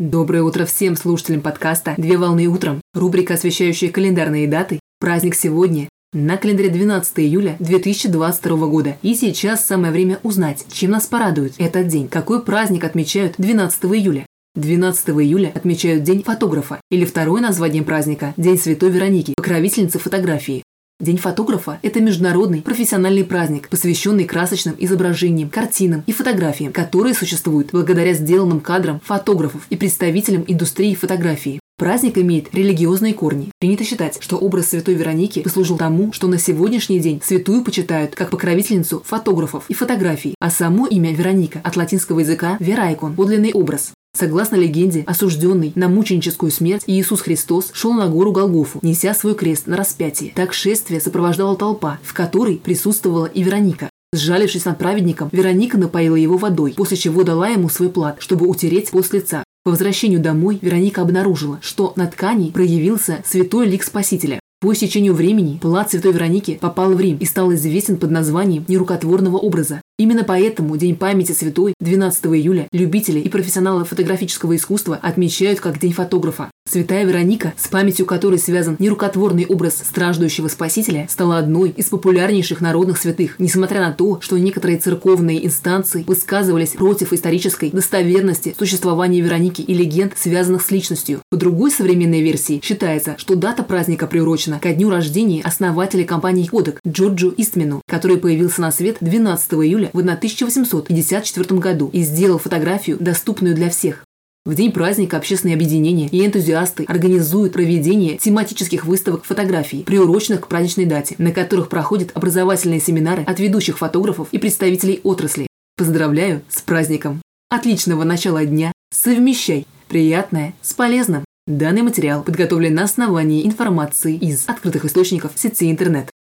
Доброе утро всем слушателям подкаста «Две волны утром». Рубрика, освещающая календарные даты. Праздник сегодня. На календаре 12 июля 2022 года. И сейчас самое время узнать, чем нас порадует этот день. Какой праздник отмечают 12 июля? 12 июля отмечают День фотографа, или второе название праздника – День Святой Вероники, покровительницы фотографии. День фотографа – это международный профессиональный праздник, посвященный красочным изображениям, картинам и фотографиям, которые существуют благодаря сделанным кадрам фотографов и представителям индустрии фотографии. Праздник имеет религиозные корни. Принято считать, что образ святой Вероники послужил тому, что на сегодняшний день святую почитают как покровительницу фотографов и фотографий, а само имя Вероника от латинского языка «верайкон» – подлинный образ. Согласно легенде, осужденный на мученическую смерть, Иисус Христос шел на гору Голгофу, неся свой крест на распятие. Так шествие сопровождала толпа, в которой присутствовала и Вероника. Сжалившись над праведником, Вероника напоила его водой, после чего дала ему свой плат, чтобы утереть пот лица. По возвращению домой Вероника обнаружила, что на ткани проявился святой лик Спасителя. По истечению времени плат Святой Вероники попал в Рим и стал известен под названием нерукотворного образа. Именно поэтому День памяти святой 12 июля любители и профессионалы фотографического искусства отмечают как День фотографа. Святая Вероника, с памятью которой связан нерукотворный образ страждущего спасителя, стала одной из популярнейших народных святых, несмотря на то, что некоторые церковные инстанции высказывались против исторической достоверности существования Вероники и легенд, связанных с личностью. По другой современной версии считается, что дата праздника приурочена ко дню рождения основателя компании Kodak Джорджу Истмену, который появился на свет 12 июля июля в 1854 году и сделал фотографию, доступную для всех. В день праздника общественные объединения и энтузиасты организуют проведение тематических выставок фотографий, приуроченных к праздничной дате, на которых проходят образовательные семинары от ведущих фотографов и представителей отрасли. Поздравляю с праздником! Отличного начала дня! Совмещай приятное с полезным! Данный материал подготовлен на основании информации из открытых источников сети интернет.